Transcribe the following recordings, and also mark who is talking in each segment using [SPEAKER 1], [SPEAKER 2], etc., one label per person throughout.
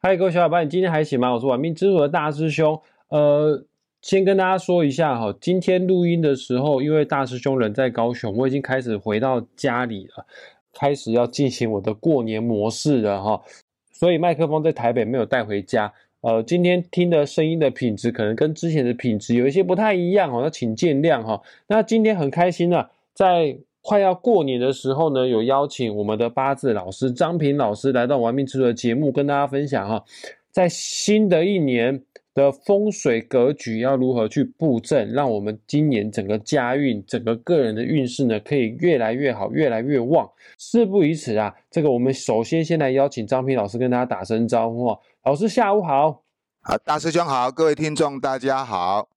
[SPEAKER 1] 嗨，各位小伙伴，你今天还行吗？我是玩命之主的大师兄。呃，先跟大家说一下哈，今天录音的时候，因为大师兄人在高雄，我已经开始回到家里了，开始要进行我的过年模式了哈。所以麦克风在台北没有带回家。呃，今天听的声音的品质可能跟之前的品质有一些不太一样哦，要请见谅哈。那今天很开心呢，在快要过年的时候呢，有邀请我们的八字老师张平老师来到玩命之的节目，跟大家分享哈，在新的一年的风水格局要如何去布阵，让我们今年整个家运、整个个人的运势呢，可以越来越好、越来越旺。事不宜迟啊，这个我们首先先来邀请张平老师跟大家打声招呼，老师下午好，
[SPEAKER 2] 好，大师兄好，各位听众大家好。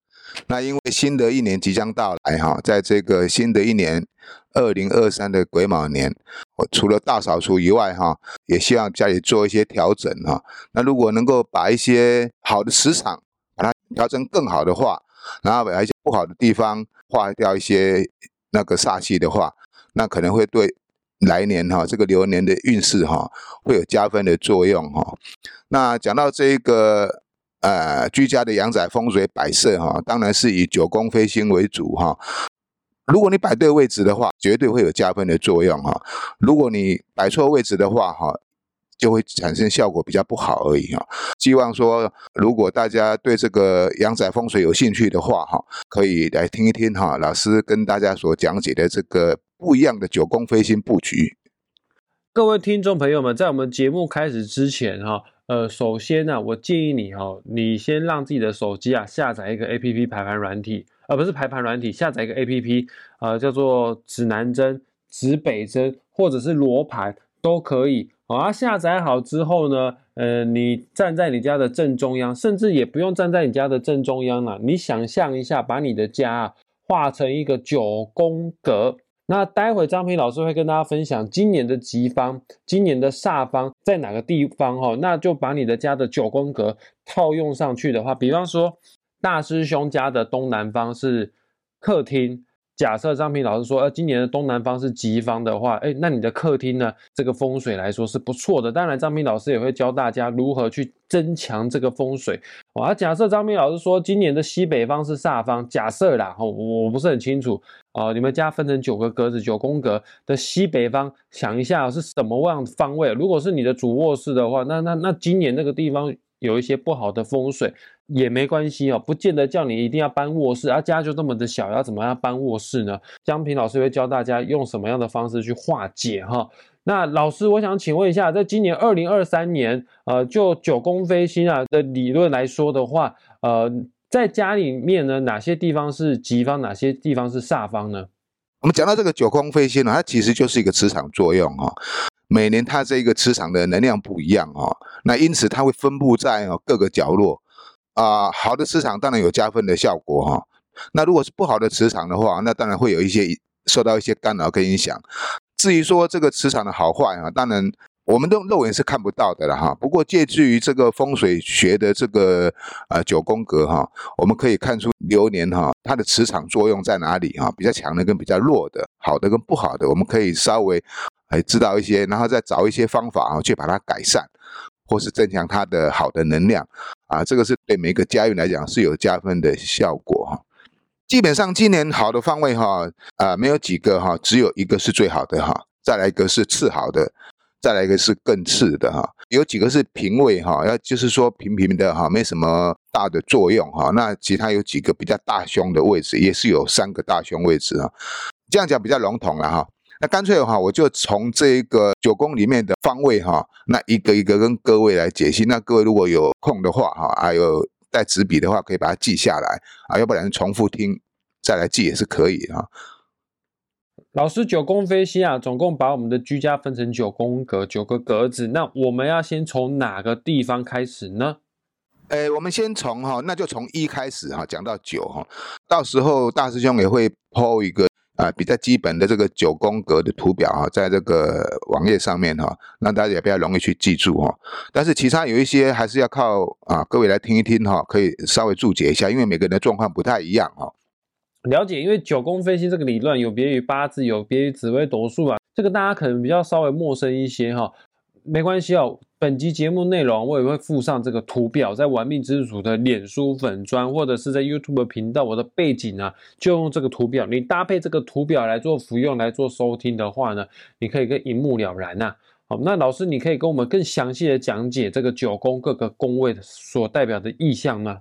[SPEAKER 2] 那因为新的一年即将到来哈，在这个新的一年二零二三的癸卯年，我除了大扫除以外哈，也希望家里做一些调整哈。那如果能够把一些好的磁场把它调整更好的话，然后把一些不好的地方化掉一些那个煞气的话，那可能会对来年哈这个流年的运势哈会有加分的作用哈。那讲到这个。呃，居家的阳宅风水摆设哈，当然是以九宫飞星为主哈。如果你摆对位置的话，绝对会有加分的作用哈。如果你摆错位置的话哈，就会产生效果比较不好而已哈。希望说，如果大家对这个阳宅风水有兴趣的话哈，可以来听一听哈，老师跟大家所讲解的这个不一样的九宫飞星布局。
[SPEAKER 1] 各位听众朋友们，在我们节目开始之前哈。呃，首先呢，我建议你哈，你先让自己的手机啊下载一个 A P P 排盘软体，而不是排盘软体，下载一个 A P P，呃，叫做指南针、指北针或者是罗盘都可以。好，下载好之后呢，呃，你站在你家的正中央，甚至也不用站在你家的正中央了，你想象一下，把你的家啊画成一个九宫格。那待会张平老师会跟大家分享今年的吉方、今年的煞方在哪个地方哈？那就把你的家的九宫格套用上去的话，比方说大师兄家的东南方是客厅。假设张平老师说，呃，今年的东南方是吉方的话，哎，那你的客厅呢？这个风水来说是不错的。当然，张平老师也会教大家如何去增强这个风水。啊，假设张平老师说今年的西北方是煞方，假设啦，我我不是很清楚啊。你们家分成九个格子，九宫格的西北方，想一下是什么样方位？如果是你的主卧室的话，那那那今年那个地方。有一些不好的风水也没关系哦，不见得叫你一定要搬卧室，啊家就这么的小，要怎么样搬卧室呢？江平老师会教大家用什么样的方式去化解哈。那老师，我想请问一下，在今年二零二三年，呃，就九宫飞星啊的理论来说的话，呃，在家里面呢，哪些地方是吉方，哪些地方是煞方呢？
[SPEAKER 2] 我们讲到这个九宫飞星呢，它其实就是一个磁场作用哈。每年它这个磁场的能量不一样哦，那因此它会分布在哦各个角落啊。好的磁场当然有加分的效果哈。那如果是不好的磁场的话，那当然会有一些受到一些干扰跟影响。至于说这个磁场的好坏啊，当然我们都肉眼是看不到的了哈。不过借助于这个风水学的这个呃九宫格哈，我们可以看出流年哈它的磁场作用在哪里哈，比较强的跟比较弱的，好的跟不好的，我们可以稍微。来知道一些，然后再找一些方法啊，去把它改善，或是增强它的好的能量啊，这个是对每个家运来讲是有加分的效果哈。基本上今年好的方位哈啊没有几个哈，只有一个是最好的哈，再来一个是次好的，再来一个是更次的哈。有几个是平位哈，要就是说平平的哈，没什么大的作用哈。那其他有几个比较大凶的位置，也是有三个大凶位置啊。这样讲比较笼统了哈。那干脆哈，我就从这个九宫里面的方位哈，那一个一个跟各位来解析。那各位如果有空的话哈，还有带纸笔的话，可以把它记下来啊，要不然重复听再来记也是可以哈。
[SPEAKER 1] 老师九宫飞星啊，总共把我们的居家分成九宫格，九个格子。那我们要先从哪个地方开始呢？
[SPEAKER 2] 诶，我们先从哈，那就从一开始哈，讲到九哈，到时候大师兄也会抛一个。啊，比较基本的这个九宫格的图表啊，在这个网页上面哈，让大家也比较容易去记住哈。但是其他有一些还是要靠啊各位来听一听哈，可以稍微注解一下，因为每个人的状况不太一样哈。
[SPEAKER 1] 了解，因为九宫分析这个理论有别于八字，有别于紫微斗数啊，这个大家可能比较稍微陌生一些哈。没关系哦。本集节目内容我也会附上这个图表，在玩命之主的脸书粉砖或者是在 YouTube 频道，我的背景呢就用这个图表。你搭配这个图表来做服用、来做收听的话呢，你可以跟一目了然呐。好，那老师你可以跟我们更详细的讲解这个九宫各个宫位所代表的意象吗？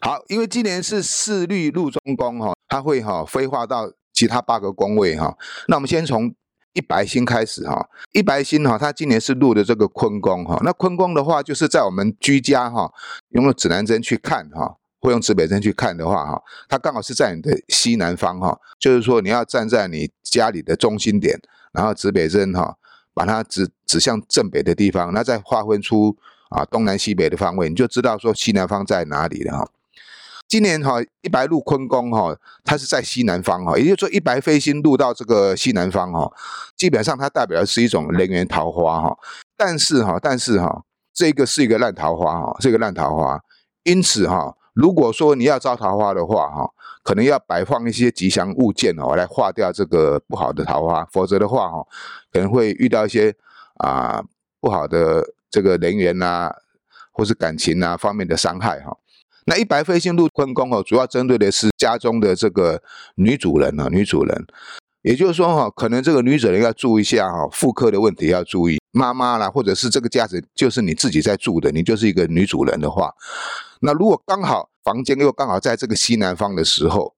[SPEAKER 2] 好，因为今年是四律入中宫哈，它会哈飞化到其他八个宫位哈。那我们先从。一白星开始哈，一白星哈，它今年是入的这个坤宫哈。那坤宫的话，就是在我们居家哈，用指南针去看哈，或用指北针去看的话哈，它刚好是在你的西南方哈。就是说，你要站在你家里的中心点，然后指北针哈，把它指指向正北的地方，那再划分出啊东南西北的方位，你就知道说西南方在哪里了哈。今年哈一白入坤宫哈，它是在西南方哈，也就是说一白飞星入到这个西南方哈，基本上它代表的是一种人缘桃花哈。但是哈，但是哈，这个是一个烂桃花哈，是一个烂桃花。因此哈，如果说你要招桃花的话哈，可能要摆放一些吉祥物件哦，来化掉这个不好的桃花，否则的话哈，可能会遇到一些啊不好的这个人缘呐，或是感情呐方面的伤害哈。那一白飞星入坤宫哦，主要针对的是家中的这个女主人啊，女主人，也就是说哈，可能这个女主人要注意一下哈，妇科的问题要注意，妈妈啦，或者是这个家子就是你自己在住的，你就是一个女主人的话，那如果刚好房间又刚好在这个西南方的时候，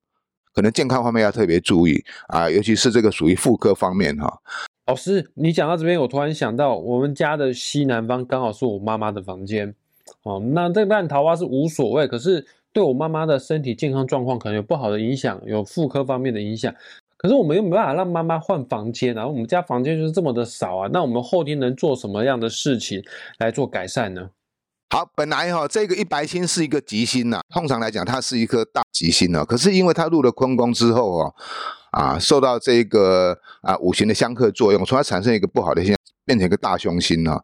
[SPEAKER 2] 可能健康方面要特别注意啊，尤其是这个属于妇科方面哈。
[SPEAKER 1] 老师，你讲到这边，我突然想到，我们家的西南方刚好是我妈妈的房间。哦，那这烂桃花是无所谓，可是对我妈妈的身体健康状况可能有不好的影响，有妇科方面的影响。可是我们又没办法让妈妈换房间，然后我们家房间就是这么的少啊。那我们后天能做什么样的事情来做改善呢？
[SPEAKER 2] 好，本来哈这个一白星是一个吉星呐，通常来讲它是一颗大吉星呢。可是因为它入了坤宫之后哦，啊，受到这个啊五行的相克作用，从而产生一个不好的现象，变成一个大凶星啊。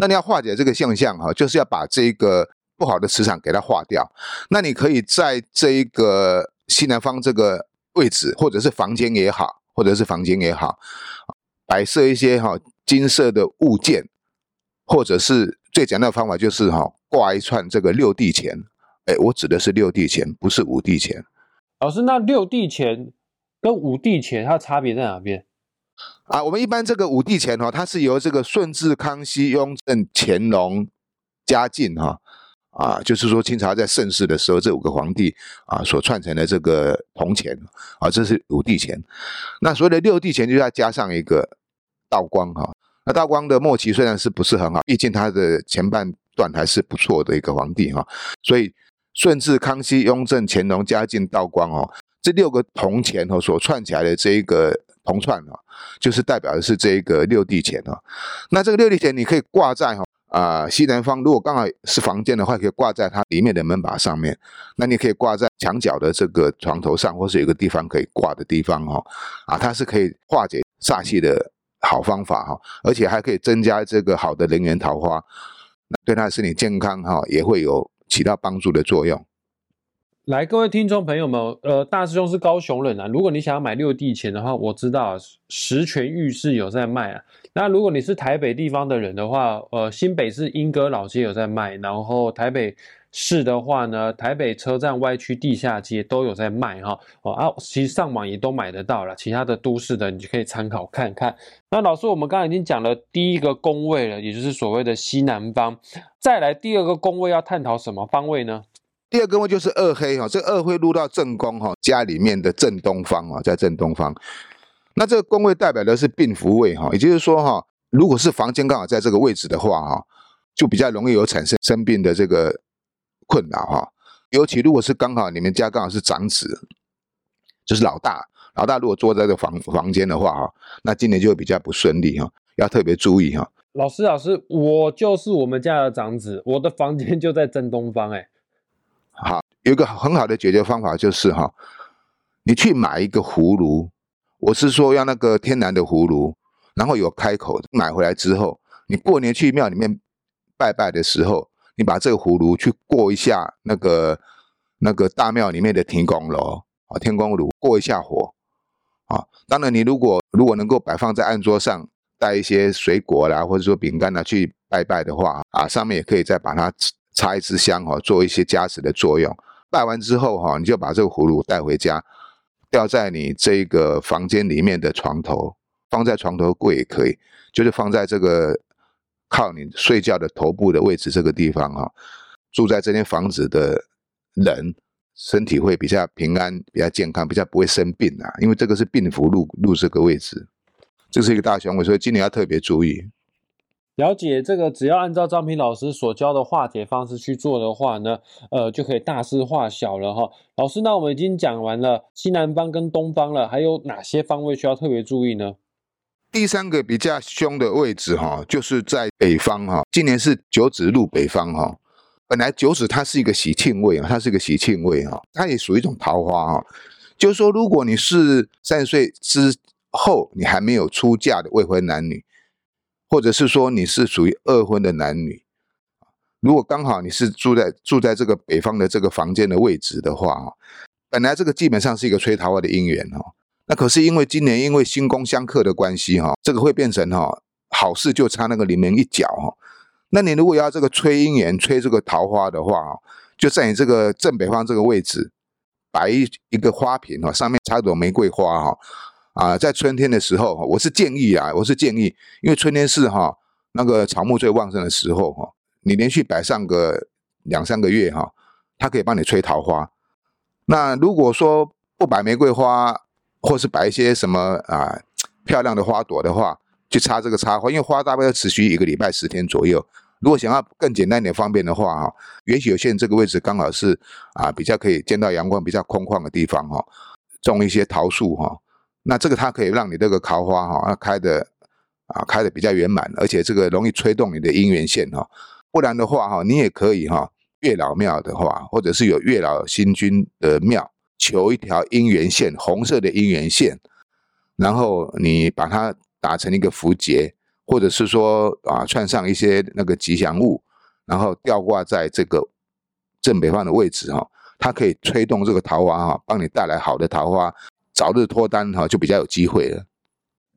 [SPEAKER 2] 那你要化解这个现象哈，就是要把这个不好的磁场给它化掉。那你可以在这一个西南方这个位置，或者是房间也好，或者是房间也好，摆设一些哈金色的物件，或者是最简单的方法就是哈挂一串这个六地钱。哎，我指的是六地钱，不是五地钱。
[SPEAKER 1] 老师，那六地钱跟五地钱它差别在哪边？
[SPEAKER 2] 啊，我们一般这个五帝钱哈，它是由这个顺治、康熙、雍正、乾隆、嘉靖哈啊，就是说清朝在盛世的时候，这五个皇帝啊所串成的这个铜钱啊，这是五帝钱。那所谓的六帝钱，就要加上一个道光哈。那道光的末期虽然是不是很好，毕竟他的前半段还是不错的一个皇帝哈。所以顺治、康熙、雍正、乾隆、嘉靖、道光哦，这六个铜钱哦所串起来的这一个。铜串啊，就是代表的是这一个六地钱啊。那这个六地钱你可以挂在哈啊西南方，如果刚好是房间的话，可以挂在它里面的门把上面。那你可以挂在墙角的这个床头上，或是有个地方可以挂的地方哈啊，它是可以化解煞气的好方法哈，而且还可以增加这个好的人缘桃花，对他的身体健康哈也会有起到帮助的作用。
[SPEAKER 1] 来，各位听众朋友们，呃，大师兄是高雄人啊。如果你想要买六地钱的话，我知道十全玉室有在卖啊。那如果你是台北地方的人的话，呃，新北市莺歌老街有在卖，然后台北市的话呢，台北车站歪曲地下街都有在卖哈。哦啊，其实上网也都买得到了。其他的都市的，你就可以参考看看。那老师，我们刚刚已经讲了第一个宫位了，也就是所谓的西南方。再来第二个宫位要探讨什么方位呢？
[SPEAKER 2] 第二个位就是二黑哈，这二黑入到正宫哈，家里面的正东方啊，在正东方。那这个宫位代表的是病福位哈，也就是说哈，如果是房间刚好在这个位置的话哈，就比较容易有产生生病的这个困扰哈。尤其如果是刚好你们家刚好是长子，就是老大，老大如果坐在这房房间的话哈，那今年就会比较不顺利哈，要特别注意哈。
[SPEAKER 1] 老师，老师，我就是我们家的长子，我的房间就在正东方哎。
[SPEAKER 2] 好，有一个很好的解决方法就是哈，你去买一个葫芦，我是说要那个天然的葫芦，然后有开口，买回来之后，你过年去庙里面拜拜的时候，你把这个葫芦去过一下那个那个大庙里面的天宫炉啊，天宫炉过一下火啊。当然，你如果如果能够摆放在案桌上带一些水果啦，或者说饼干啦去拜拜的话啊，上面也可以再把它插一支香哈，做一些加持的作用。拜完之后哈，你就把这个葫芦带回家，吊在你这个房间里面的床头，放在床头柜也可以，就是放在这个靠你睡觉的头部的位置这个地方哈。住在这间房子的人，身体会比较平安、比较健康、比较不会生病啊，因为这个是病符入入这个位置，这是一个大凶位，所以今年要特别注意。
[SPEAKER 1] 了解这个，只要按照张平老师所教的化解方式去做的话呢，呃，就可以大事化小了哈。老师，那我们已经讲完了西南方跟东方了，还有哪些方位需要特别注意呢？
[SPEAKER 2] 第三个比较凶的位置哈，就是在北方哈。今年是九子入北方哈。本来九子它是一个喜庆位啊，它是一个喜庆位哈，它也属于一种桃花哈。就是说，如果你是三十岁之后你还没有出嫁的未婚男女。或者是说你是属于二婚的男女，如果刚好你是住在住在这个北方的这个房间的位置的话，本来这个基本上是一个吹桃花的姻缘哈，那可是因为今年因为星宫相克的关系哈，这个会变成哈好事就差那个临门一脚哈。那你如果要这个吹姻缘、吹这个桃花的话，就在你这个正北方这个位置摆一一个花瓶哈，上面插朵玫瑰花哈。啊，在春天的时候，我是建议啊，我是建议，因为春天是哈那个草木最旺盛的时候哈，你连续摆上个两三个月哈，它可以帮你催桃花。那如果说不摆玫瑰花，或是摆一些什么啊漂亮的花朵的话，去插这个插花，因为花大概要持续一个礼拜十天左右。如果想要更简单一点方便的话哈，也许有些人这个位置刚好是啊比较可以见到阳光、比较空旷的地方哈，种一些桃树哈。那这个它可以让你这个桃花哈，开的啊开的比较圆满，而且这个容易吹动你的姻缘线哈。不然的话哈，你也可以哈，月老庙的话，或者是有月老星君的庙，求一条姻缘线，红色的姻缘线，然后你把它打成一个符节，或者是说啊串上一些那个吉祥物，然后吊挂在这个正北方的位置哈，它可以吹动这个桃花哈，帮你带来好的桃花。早日脱单哈，就比较有机会了。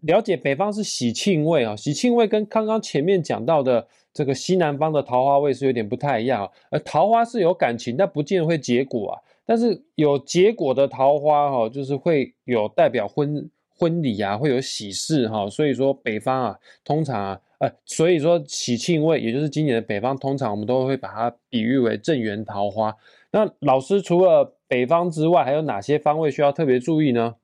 [SPEAKER 1] 了解北方是喜庆位啊，喜庆位跟刚刚前面讲到的这个西南方的桃花位是有点不太一样。呃，桃花是有感情，但不见会结果啊。但是有结果的桃花哈，就是会有代表婚婚礼啊，会有喜事哈。所以说北方啊，通常啊，呃，所以说喜庆位，也就是今年的北方，通常我们都会把它比喻为正缘桃花。那老师除了北方之外，还有哪些方位需要特别注意呢？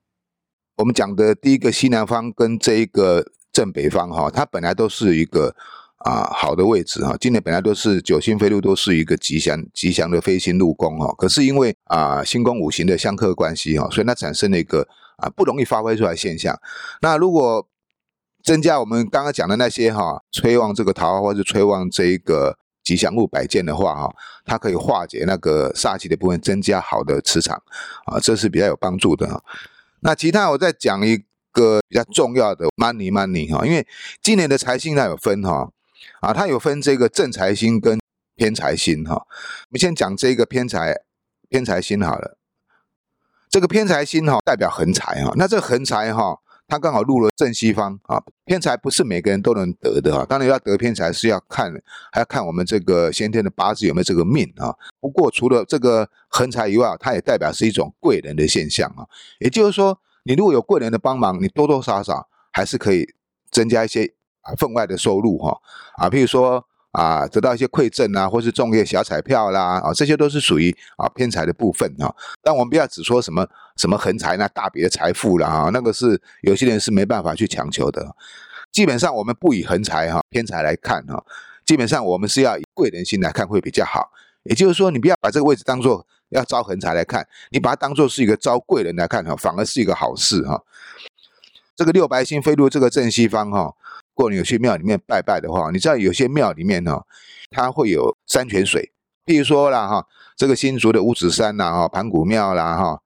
[SPEAKER 2] 我们讲的第一个西南方跟这一个正北方哈，它本来都是一个啊好的位置哈。今年本来都是九星飞禄都是一个吉祥吉祥的飞星入宫哈。可是因为啊星宫五行的相克关系哈，所以它产生了一个啊不容易发挥出来现象。那如果增加我们刚刚讲的那些哈，催旺这个桃花或者催旺这一个。吉祥物摆件的话，哈，它可以化解那个煞气的部分，增加好的磁场，啊，这是比较有帮助的。那其他我再讲一个比较重要的 money money 哈，因为今年的财星它有分哈，啊，它有分这个正财星跟偏财星哈。我们先讲这个偏财偏财星好了，这个偏财星哈代表横财哈，那这横财哈。他刚好入了正西方啊，偏财不是每个人都能得的啊。当然要得偏财是要看，还要看我们这个先天的八字有没有这个命啊。不过除了这个横财以外，它也代表是一种贵人的现象啊。也就是说，你如果有贵人的帮忙，你多多少少还是可以增加一些啊分外的收入哈啊，譬如说。啊，得到一些馈赠啊，或是中一些小彩票啦，啊，这些都是属于啊偏财的部分啊。但我们不要只说什么什么横财那大笔的财富了啊，那个是有些人是没办法去强求的。基本上我们不以横财哈偏财来看哈，基本上我们是要以贵人心来看会比较好。也就是说，你不要把这个位置当做要招横财来看，你把它当做是一个招贵人来看哈，反而是一个好事哈。这个六白星飞入这个正西方哈。如果你有去庙里面拜拜的话，你知道有些庙里面呢，它会有山泉水，譬如说啦哈，这个新竹的五指山呐哈，盘古庙啦哈，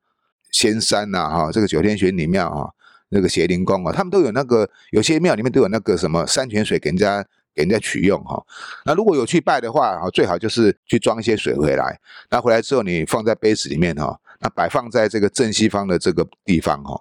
[SPEAKER 2] 仙山呐哈，这个九天玄女庙啊，那个邪灵宫啊，他们都有那个，有些庙里面都有那个什么山泉水给人家给人家取用哈。那如果有去拜的话啊，最好就是去装一些水回来，那回来之后你放在杯子里面哈，那摆放在这个正西方的这个地方哈。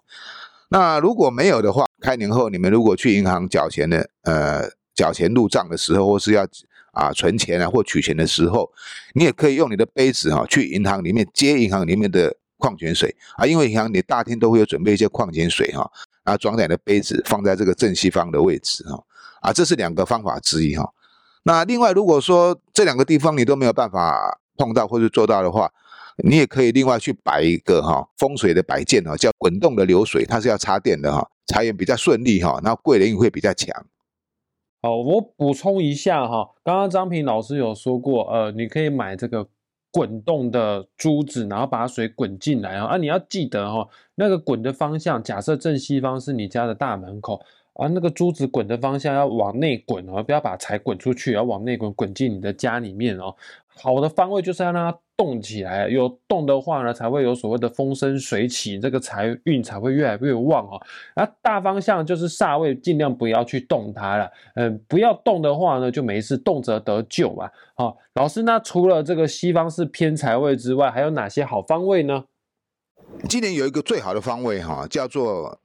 [SPEAKER 2] 那如果没有的话，开年后你们如果去银行缴钱的，呃，缴钱入账的时候，或是要啊存钱啊或取钱的时候，你也可以用你的杯子哈去银行里面接银行里面的矿泉水啊，因为银行你大厅都会有准备一些矿泉水哈，然后装在你的杯子放在这个正西方的位置哈，啊，这是两个方法之一哈。那另外如果说这两个地方你都没有办法碰到或者做到的话，你也可以另外去摆一个哈风水的摆件哈，叫滚动的流水，它是要插电的哈，财源比较顺利哈，然后贵人运会比较强。
[SPEAKER 1] 好，我补充一下哈，刚刚张平老师有说过，呃，你可以买这个滚动的珠子，然后把水滚进来啊，啊，你要记得哈，那个滚的方向，假设正西方是你家的大门口。啊，那个珠子滚的方向要往内滚哦，不要把财滚出去，要往内滚，滚进你的家里面哦。好的方位就是要让它动起来，有动的话呢，才会有所谓的风生水起，这个财运才会越来越旺哦。那大方向就是煞位，尽量不要去动它了。嗯，不要动的话呢，就没事，动则得救嘛。好，老师，那除了这个西方是偏财位之外，还有哪些好方位呢？
[SPEAKER 2] 今年有一个最好的方位哈，叫做。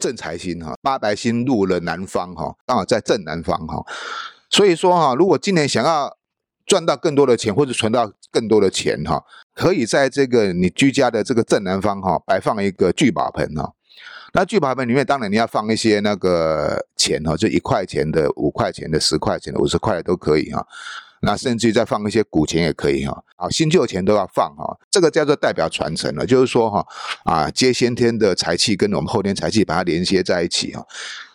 [SPEAKER 2] 正财星哈，八白星入了南方哈，刚好在正南方哈，所以说哈，如果今年想要赚到更多的钱或者存到更多的钱哈，可以在这个你居家的这个正南方哈，摆放一个聚宝盆哈。那聚宝盆里面当然你要放一些那个钱哈，就一块钱的、五块钱的、十块钱的、五十块的都可以哈。那甚至于再放一些古钱也可以哈，啊，新旧钱都要放哈，这个叫做代表传承了，就是说哈，啊，接先天的财气跟我们后天财气把它连接在一起哈。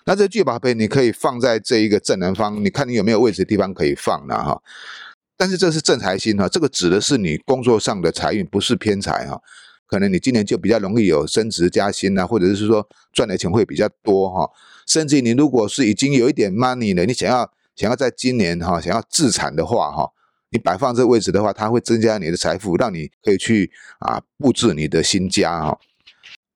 [SPEAKER 2] 那这聚宝盆你可以放在这一个正南方，你看你有没有位置地方可以放呢哈？但是这是正财星哈，这个指的是你工作上的财运，不是偏财哈。可能你今年就比较容易有升职加薪啊，或者是说赚的钱会比较多哈。甚至你如果是已经有一点 money 了，你想要。想要在今年哈，想要自产的话哈，你摆放这个位置的话，它会增加你的财富，让你可以去啊布置你的新家哈。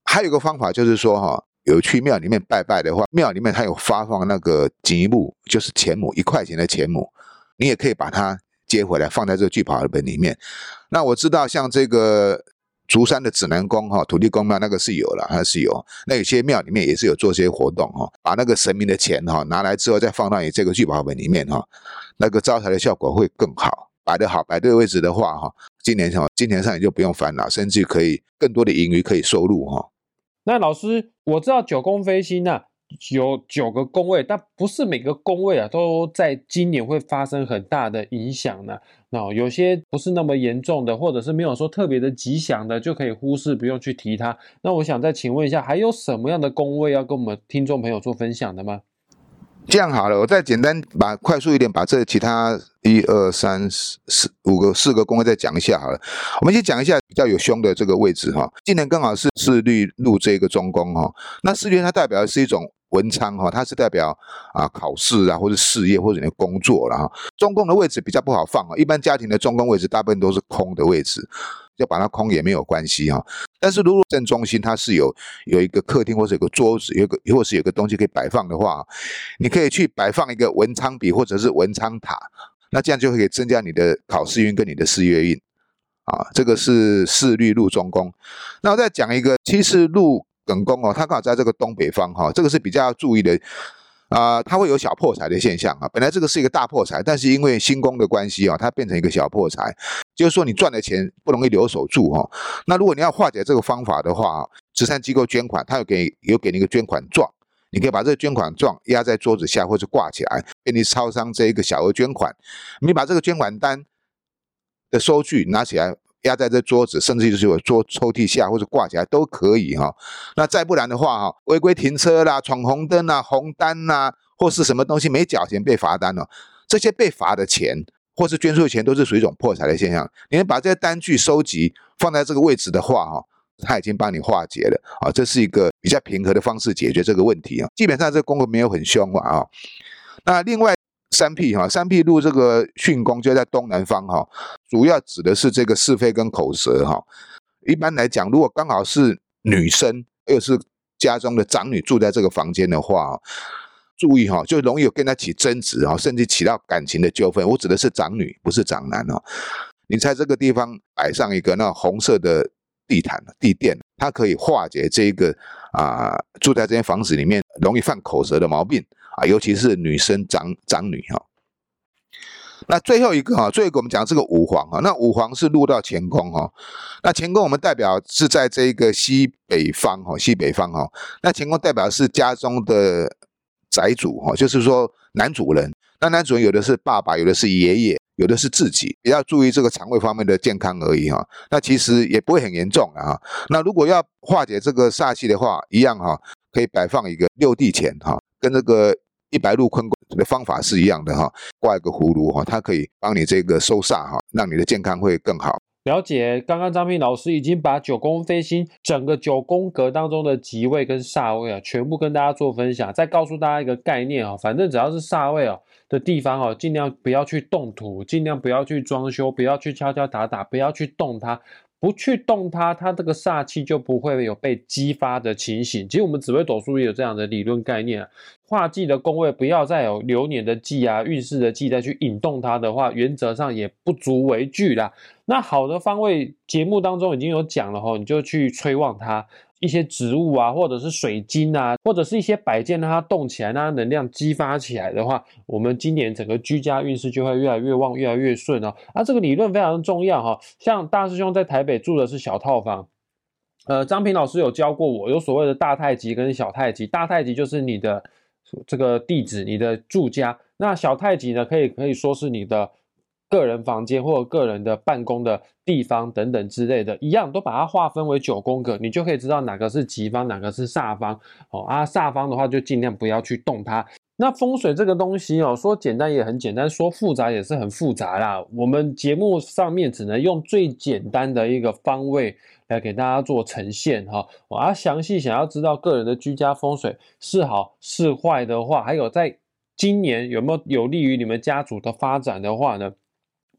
[SPEAKER 2] 还有个方法就是说哈，有去庙里面拜拜的话，庙里面它有发放那个吉木，就是钱母一块钱的钱母，你也可以把它接回来放在这个聚宝盆里面。那我知道像这个。竹山的指南宫哈，土地公庙那个是有了，还是有。那有些庙里面也是有做些活动哈，把那个神明的钱哈拿来之后，再放到你这个聚宝盆里面哈，那个招财的效果会更好。摆得好，摆对位置的话哈，今年哈，今年上你就不用烦恼，甚至可以更多的盈余可以收入哈。
[SPEAKER 1] 那老师，我知道九宫飞星啊。有九个宫位，但不是每个宫位啊都在今年会发生很大的影响呢。那有些不是那么严重的，或者是没有说特别的吉祥的，就可以忽视，不用去提它。那我想再请问一下，还有什么样的宫位要跟我们听众朋友做分享的吗？
[SPEAKER 2] 这样好了，我再简单把快速一点把这其他一二三四五个四个宫位再讲一下好了。我们先讲一下比较有凶的这个位置哈。今年刚好是四律入这个中宫哈，那四律它代表的是一种。文昌哈，它是代表啊考试啊，或者事业或者你的工作了哈。中宫的位置比较不好放啊，一般家庭的中宫位置大部分都是空的位置，要把它空也没有关系哈。但是如果正中心它是有有一个客厅或者有个桌子，有个或是有个东西可以摆放的话，你可以去摆放一个文昌笔或者是文昌塔，那这样就可以增加你的考试运跟你的事业运啊。这个是四律入中宫。那我再讲一个七四入。艮宫哦，它刚好在这个东北方哈，这个是比较要注意的啊，它会有小破财的现象啊。本来这个是一个大破财，但是因为新宫的关系啊，它变成一个小破财，就是说你赚的钱不容易留守住哈。那如果你要化解这个方法的话，慈善机构捐款，它有给有给你一个捐款状，你可以把这个捐款状压在桌子下或者挂起来，给你超商这一个小额捐款，你把这个捐款单的收据拿起来。压在这桌子，甚至就是有桌抽屉下或者挂起来都可以哈。那再不然的话哈，违规停车啦、闯红灯啦、红单呐，或是什么东西没缴钱被罚单了，这些被罚的钱或是捐出的钱都是属于一种破财的现象。你把这些单据收集放在这个位置的话哈，他已经帮你化解了啊，这是一个比较平和的方式解决这个问题啊。基本上这个功课没有很凶嘛啊。那另外。三辟哈，三辟路这个巽宫就在东南方哈，主要指的是这个是非跟口舌哈。一般来讲，如果刚好是女生又是家中的长女住在这个房间的话，注意哈，就容易有跟她起争执哈，甚至起到感情的纠纷。我指的是长女，不是长男哦。你在这个地方摆上一个那红色的地毯地垫，它可以化解这个啊住在这间房子里面容易犯口舌的毛病啊，尤其是女生长长女哈。那最后一个哈，最后一个我们讲这个五黄哈，那五黄是入到乾宫哈，那乾宫我们代表是在这个西北方哈，西北方哈，那乾宫代表是家中的宅主哈，就是说男主人，那男主人有的是爸爸，有的是爷爷，有的是自己，也要注意这个肠胃方面的健康而已哈，那其实也不会很严重的哈，那如果要化解这个煞气的话，一样哈，可以摆放一个六地钱哈，跟这个。一白入坤的方法是一样的哈，挂一个葫芦哈，它可以帮你这个收煞哈，让你的健康会更好。
[SPEAKER 1] 了解，刚刚张斌老师已经把九宫飞星整个九宫格当中的吉位跟煞位啊，全部跟大家做分享。再告诉大家一个概念啊，反正只要是煞位哦的地方哦，尽量不要去动土，尽量不要去装修，不要去敲敲打打，不要去动它。不去动它，它这个煞气就不会有被激发的情形。其实我们紫微斗数也有这样的理论概念。化忌的宫位不要再有流年的忌啊、运势的忌再去引动它的话，原则上也不足为惧啦。那好的方位节目当中已经有讲了哈，你就去催旺它。一些植物啊，或者是水晶啊，或者是一些摆件，让它动起来，让它能量激发起来的话，我们今年整个居家运势就会越来越旺，越来越顺哦。啊，这个理论非常重要哈。像大师兄在台北住的是小套房，呃，张平老师有教过我，有所谓的大太极跟小太极。大太极就是你的这个地址，你的住家；那小太极呢，可以可以说是你的。个人房间或者个人的办公的地方等等之类的，一样都把它划分为九宫格，你就可以知道哪个是吉方，哪个是煞方。哦啊，煞方的话就尽量不要去动它。那风水这个东西哦，说简单也很简单，说复杂也是很复杂啦。我们节目上面只能用最简单的一个方位来给大家做呈现哈。我啊，详细想要知道个人的居家风水是好是坏的话，还有在今年有没有有利于你们家族的发展的话呢？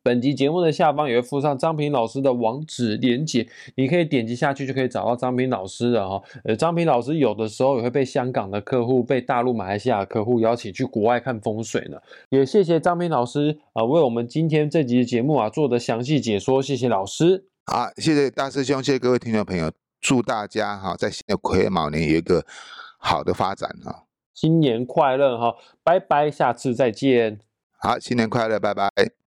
[SPEAKER 1] 本集节目的下方也会附上张平老师的网址连接，你可以点击下去就可以找到张平老师的哈。呃，张平老师有的时候也会被香港的客户、被大陆、马来西亚的客户邀请去国外看风水呢。也谢谢张平老师啊，为我们今天这集的节目啊做的详细解说，谢谢老师。
[SPEAKER 2] 好，谢谢大师兄，谢谢各位听众朋友，祝大家哈在新的癸卯年有一个好的发展哈，
[SPEAKER 1] 新年快乐哈，拜拜，下次再见。
[SPEAKER 2] 好，新年快乐，拜拜。